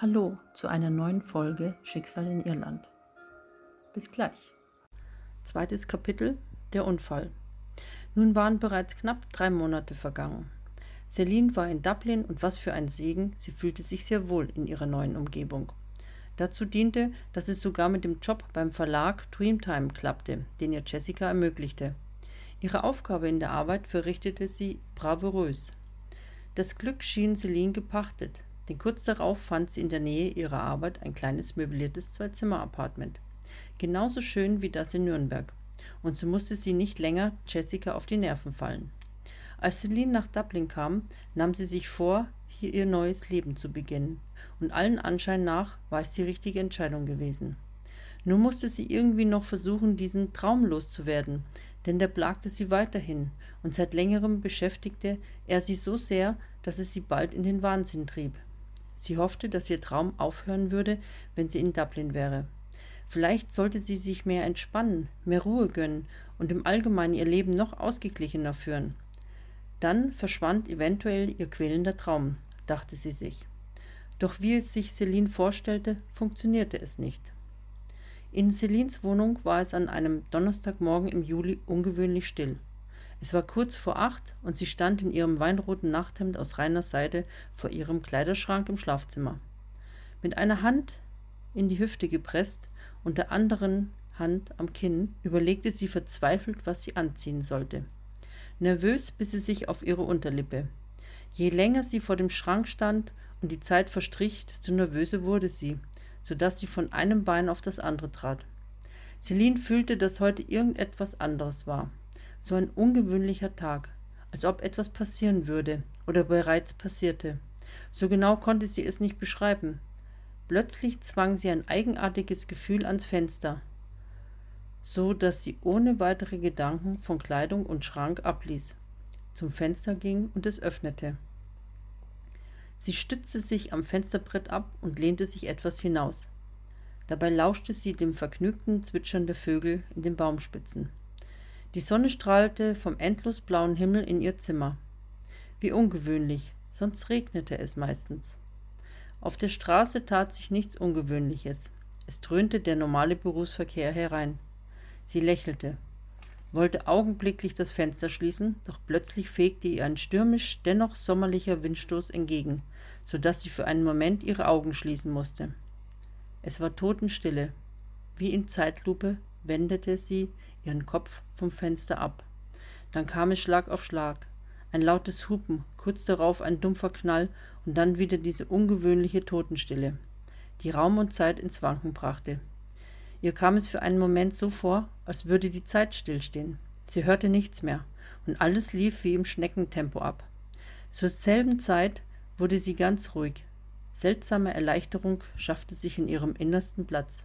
Hallo zu einer neuen Folge Schicksal in Irland. Bis gleich. Zweites Kapitel Der Unfall. Nun waren bereits knapp drei Monate vergangen. Celine war in Dublin und was für ein Segen, sie fühlte sich sehr wohl in ihrer neuen Umgebung. Dazu diente, dass es sogar mit dem Job beim Verlag Dreamtime klappte, den ihr Jessica ermöglichte. Ihre Aufgabe in der Arbeit verrichtete sie bravourös. Das Glück schien Celine gepachtet, denn kurz darauf fand sie in der Nähe ihrer Arbeit ein kleines möbliertes Zwei-Zimmer-Apartment. Genauso schön wie das in Nürnberg. Und so musste sie nicht länger Jessica auf die Nerven fallen. Als Celine nach Dublin kam, nahm sie sich vor, hier ihr neues Leben zu beginnen. Und allen Anschein nach war es die richtige Entscheidung gewesen. Nur musste sie irgendwie noch versuchen, diesen Traum loszuwerden, denn der plagte sie weiterhin, und seit längerem beschäftigte er sie so sehr, dass es sie bald in den Wahnsinn trieb. Sie hoffte, dass ihr Traum aufhören würde, wenn sie in Dublin wäre. Vielleicht sollte sie sich mehr entspannen, mehr Ruhe gönnen und im Allgemeinen ihr Leben noch ausgeglichener führen. Dann verschwand eventuell ihr quälender Traum, dachte sie sich. Doch wie es sich Celine vorstellte, funktionierte es nicht. In Celines Wohnung war es an einem Donnerstagmorgen im Juli ungewöhnlich still. Es war kurz vor acht und sie stand in ihrem weinroten Nachthemd aus reiner Seide vor ihrem Kleiderschrank im Schlafzimmer. Mit einer Hand in die Hüfte gepresst und der anderen Hand am Kinn überlegte sie verzweifelt, was sie anziehen sollte. Nervös biss sie sich auf ihre Unterlippe. Je länger sie vor dem Schrank stand und die Zeit verstrich, desto nervöser wurde sie, so dass sie von einem Bein auf das andere trat. Celine fühlte, dass heute irgendetwas anderes war so ein ungewöhnlicher Tag, als ob etwas passieren würde oder bereits passierte. So genau konnte sie es nicht beschreiben. Plötzlich zwang sie ein eigenartiges Gefühl ans Fenster, so dass sie ohne weitere Gedanken von Kleidung und Schrank abließ, zum Fenster ging und es öffnete. Sie stützte sich am Fensterbrett ab und lehnte sich etwas hinaus. Dabei lauschte sie dem vergnügten Zwitschern der Vögel in den Baumspitzen. Die Sonne strahlte vom endlos blauen Himmel in ihr Zimmer. Wie ungewöhnlich, sonst regnete es meistens. Auf der Straße tat sich nichts Ungewöhnliches. Es dröhnte der normale Berufsverkehr herein. Sie lächelte, wollte augenblicklich das Fenster schließen, doch plötzlich fegte ihr ein stürmisch, dennoch sommerlicher Windstoß entgegen, so dass sie für einen Moment ihre Augen schließen musste. Es war Totenstille. Wie in Zeitlupe wendete sie ihren Kopf vom Fenster ab. Dann kam es Schlag auf Schlag. Ein lautes Hupen, kurz darauf ein dumpfer Knall und dann wieder diese ungewöhnliche Totenstille, die Raum und Zeit ins Wanken brachte. Ihr kam es für einen Moment so vor, als würde die Zeit stillstehen. Sie hörte nichts mehr und alles lief wie im Schneckentempo ab. Zur selben Zeit wurde sie ganz ruhig. Seltsame Erleichterung schaffte sich in ihrem Innersten Platz,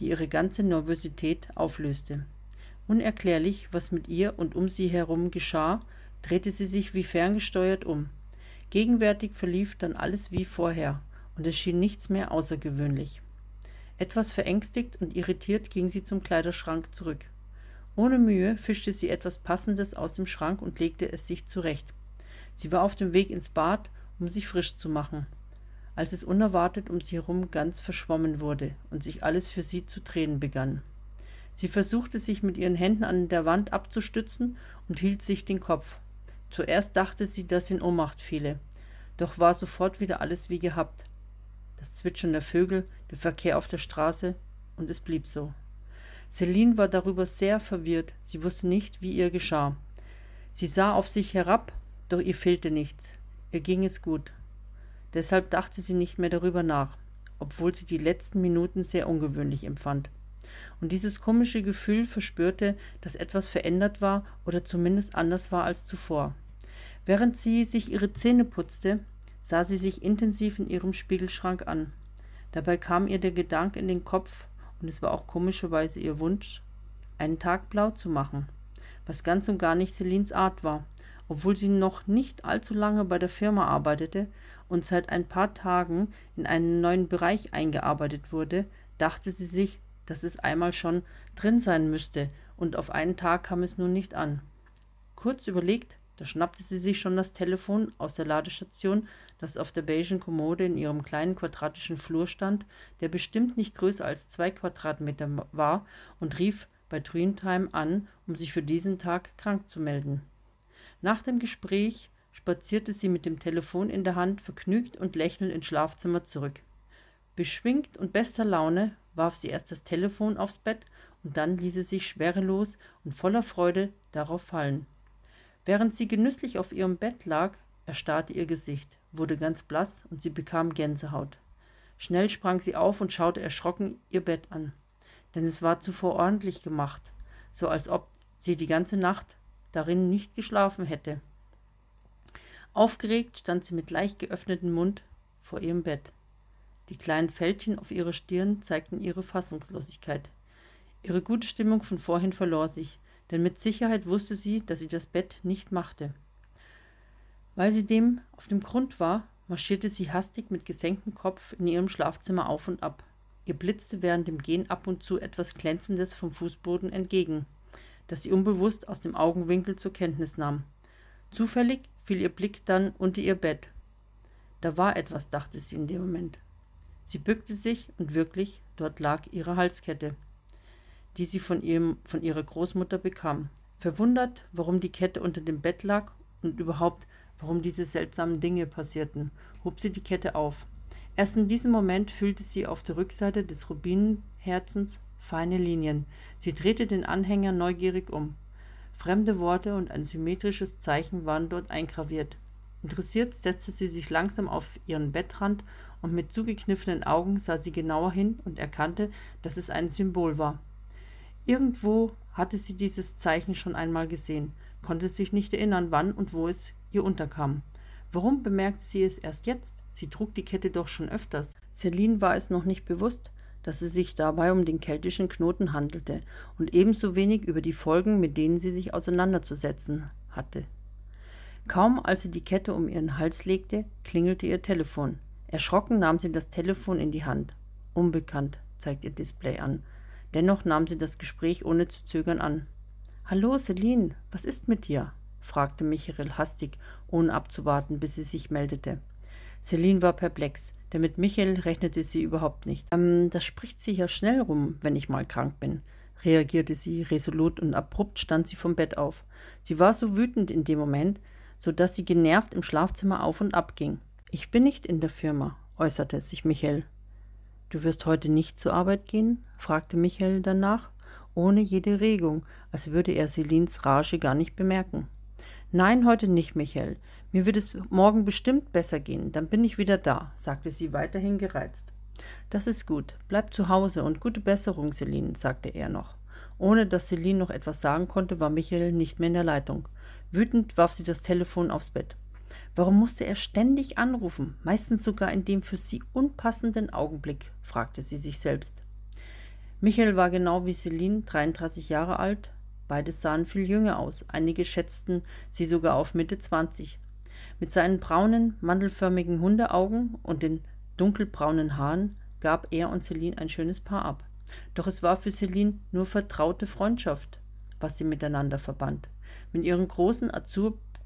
die ihre ganze Nervosität auflöste. Unerklärlich, was mit ihr und um sie herum geschah, drehte sie sich wie ferngesteuert um. Gegenwärtig verlief dann alles wie vorher, und es schien nichts mehr außergewöhnlich. Etwas verängstigt und irritiert ging sie zum Kleiderschrank zurück. Ohne Mühe fischte sie etwas Passendes aus dem Schrank und legte es sich zurecht. Sie war auf dem Weg ins Bad, um sich frisch zu machen, als es unerwartet um sie herum ganz verschwommen wurde und sich alles für sie zu drehen begann. Sie versuchte sich mit ihren Händen an der Wand abzustützen und hielt sich den Kopf. Zuerst dachte sie, dass sie in Ohnmacht fiele, doch war sofort wieder alles wie gehabt. Das Zwitschern der Vögel, der Verkehr auf der Straße, und es blieb so. Celine war darüber sehr verwirrt, sie wusste nicht, wie ihr geschah. Sie sah auf sich herab, doch ihr fehlte nichts. Ihr ging es gut. Deshalb dachte sie nicht mehr darüber nach, obwohl sie die letzten Minuten sehr ungewöhnlich empfand und dieses komische Gefühl verspürte, dass etwas verändert war oder zumindest anders war als zuvor. Während sie sich ihre Zähne putzte, sah sie sich intensiv in ihrem Spiegelschrank an. Dabei kam ihr der Gedanke in den Kopf, und es war auch komischerweise ihr Wunsch, einen Tag blau zu machen, was ganz und gar nicht Celines Art war, obwohl sie noch nicht allzu lange bei der Firma arbeitete und seit ein paar Tagen in einen neuen Bereich eingearbeitet wurde, dachte sie sich, dass es einmal schon drin sein müsste, und auf einen Tag kam es nun nicht an. Kurz überlegt, da schnappte sie sich schon das Telefon aus der Ladestation, das auf der beigen Kommode in ihrem kleinen quadratischen Flur stand, der bestimmt nicht größer als zwei Quadratmeter war, und rief bei Dreamtime an, um sich für diesen Tag krank zu melden. Nach dem Gespräch spazierte sie mit dem Telefon in der Hand vergnügt und lächelnd ins Schlafzimmer zurück. Beschwingt und bester Laune warf sie erst das Telefon aufs Bett und dann ließ sie sich schwerelos und voller Freude darauf fallen. Während sie genüsslich auf ihrem Bett lag, erstarrte ihr Gesicht, wurde ganz blass und sie bekam Gänsehaut. Schnell sprang sie auf und schaute erschrocken ihr Bett an, denn es war zuvor ordentlich gemacht, so als ob sie die ganze Nacht darin nicht geschlafen hätte. Aufgeregt stand sie mit leicht geöffnetem Mund vor ihrem Bett. Die kleinen Fältchen auf ihrer Stirn zeigten ihre Fassungslosigkeit. Ihre gute Stimmung von vorhin verlor sich, denn mit Sicherheit wusste sie, dass sie das Bett nicht machte. Weil sie dem auf dem Grund war, marschierte sie hastig mit gesenktem Kopf in ihrem Schlafzimmer auf und ab. Ihr blitzte während dem Gehen ab und zu etwas Glänzendes vom Fußboden entgegen, das sie unbewusst aus dem Augenwinkel zur Kenntnis nahm. Zufällig fiel ihr Blick dann unter ihr Bett. Da war etwas, dachte sie in dem Moment. Sie bückte sich und wirklich, dort lag ihre Halskette die sie von, ihrem, von ihrer Großmutter bekam. Verwundert, warum die Kette unter dem Bett lag und überhaupt, warum diese seltsamen Dinge passierten, hob sie die Kette auf. Erst in diesem Moment fühlte sie auf der Rückseite des Rubinenherzens feine Linien. Sie drehte den Anhänger neugierig um. Fremde Worte und ein symmetrisches Zeichen waren dort eingraviert. Interessiert setzte sie sich langsam auf ihren Bettrand und mit zugekniffenen Augen sah sie genauer hin und erkannte, dass es ein Symbol war. Irgendwo hatte sie dieses Zeichen schon einmal gesehen, konnte sich nicht erinnern, wann und wo es ihr unterkam. Warum bemerkte sie es erst jetzt? Sie trug die Kette doch schon öfters. Celine war es noch nicht bewusst, dass es sich dabei um den keltischen Knoten handelte und ebenso wenig über die Folgen, mit denen sie sich auseinanderzusetzen hatte. Kaum als sie die Kette um ihren Hals legte, klingelte ihr Telefon. Erschrocken nahm sie das Telefon in die Hand. Unbekannt, zeigt ihr Display an. Dennoch nahm sie das Gespräch ohne zu zögern an. Hallo, Celine, was ist mit dir? fragte Michael hastig, ohne abzuwarten, bis sie sich meldete. Celine war perplex, denn mit Michael rechnete sie überhaupt nicht. Ähm, das spricht sich ja schnell rum, wenn ich mal krank bin, reagierte sie resolut und abrupt stand sie vom Bett auf. Sie war so wütend in dem Moment, so dass sie genervt im Schlafzimmer auf und ab ging. Ich bin nicht in der Firma, äußerte sich Michael. Du wirst heute nicht zur Arbeit gehen? fragte Michael danach, ohne jede Regung, als würde er Selins Rage gar nicht bemerken. Nein, heute nicht, Michael. Mir wird es morgen bestimmt besser gehen, dann bin ich wieder da, sagte sie weiterhin gereizt. Das ist gut. Bleib zu Hause und gute Besserung, Celine, sagte er noch. Ohne dass Celine noch etwas sagen konnte, war Michael nicht mehr in der Leitung. Wütend warf sie das Telefon aufs Bett. Warum musste er ständig anrufen, meistens sogar in dem für sie unpassenden Augenblick? fragte sie sich selbst. Michael war genau wie Celine 33 Jahre alt, beide sahen viel jünger aus, einige schätzten sie sogar auf Mitte 20. Mit seinen braunen, mandelförmigen Hundeaugen und den dunkelbraunen Haaren gab er und Celine ein schönes Paar ab. Doch es war für Celine nur vertraute Freundschaft, was sie miteinander verband. Mit ihren großen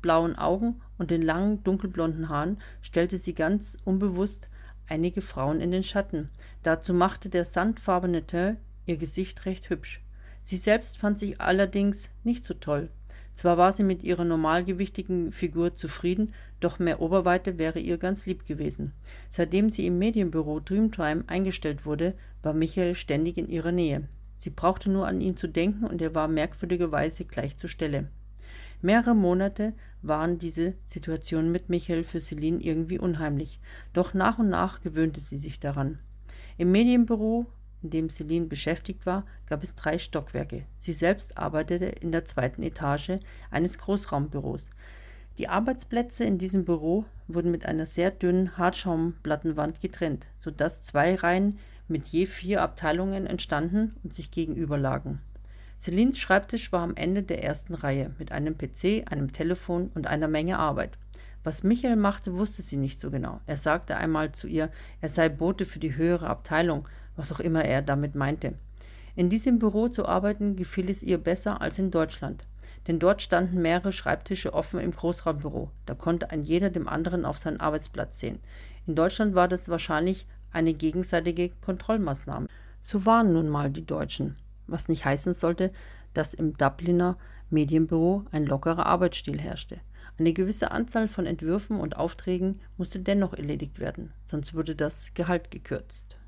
azurblauen Augen und den langen dunkelblonden Haaren stellte sie ganz unbewusst einige Frauen in den Schatten. Dazu machte der sandfarbene Teint ihr Gesicht recht hübsch. Sie selbst fand sich allerdings nicht so toll. Zwar war sie mit ihrer normalgewichtigen Figur zufrieden, doch mehr Oberweite wäre ihr ganz lieb gewesen. Seitdem sie im Medienbüro Dreamtime eingestellt wurde, war Michael ständig in ihrer Nähe. Sie brauchte nur an ihn zu denken und er war merkwürdigerweise gleich zur Stelle. Mehrere Monate waren diese Situationen mit Michael für Celine irgendwie unheimlich, doch nach und nach gewöhnte sie sich daran. Im Medienbüro, in dem Celine beschäftigt war, gab es drei Stockwerke. Sie selbst arbeitete in der zweiten Etage eines Großraumbüros. Die Arbeitsplätze in diesem Büro wurden mit einer sehr dünnen Hartschaumplattenwand getrennt, sodass zwei Reihen mit je vier Abteilungen entstanden und sich gegenüberlagen. Celines Schreibtisch war am Ende der ersten Reihe mit einem PC, einem Telefon und einer Menge Arbeit. Was Michael machte, wusste sie nicht so genau. Er sagte einmal zu ihr, er sei Bote für die höhere Abteilung, was auch immer er damit meinte. In diesem Büro zu arbeiten gefiel es ihr besser als in Deutschland. denn dort standen mehrere Schreibtische offen im Großraumbüro. Da konnte ein jeder dem anderen auf seinen Arbeitsplatz sehen. In Deutschland war das wahrscheinlich eine gegenseitige Kontrollmaßnahme. So waren nun mal die Deutschen, was nicht heißen sollte, dass im Dubliner Medienbüro ein lockerer Arbeitsstil herrschte. Eine gewisse Anzahl von Entwürfen und Aufträgen musste dennoch erledigt werden, sonst wurde das Gehalt gekürzt.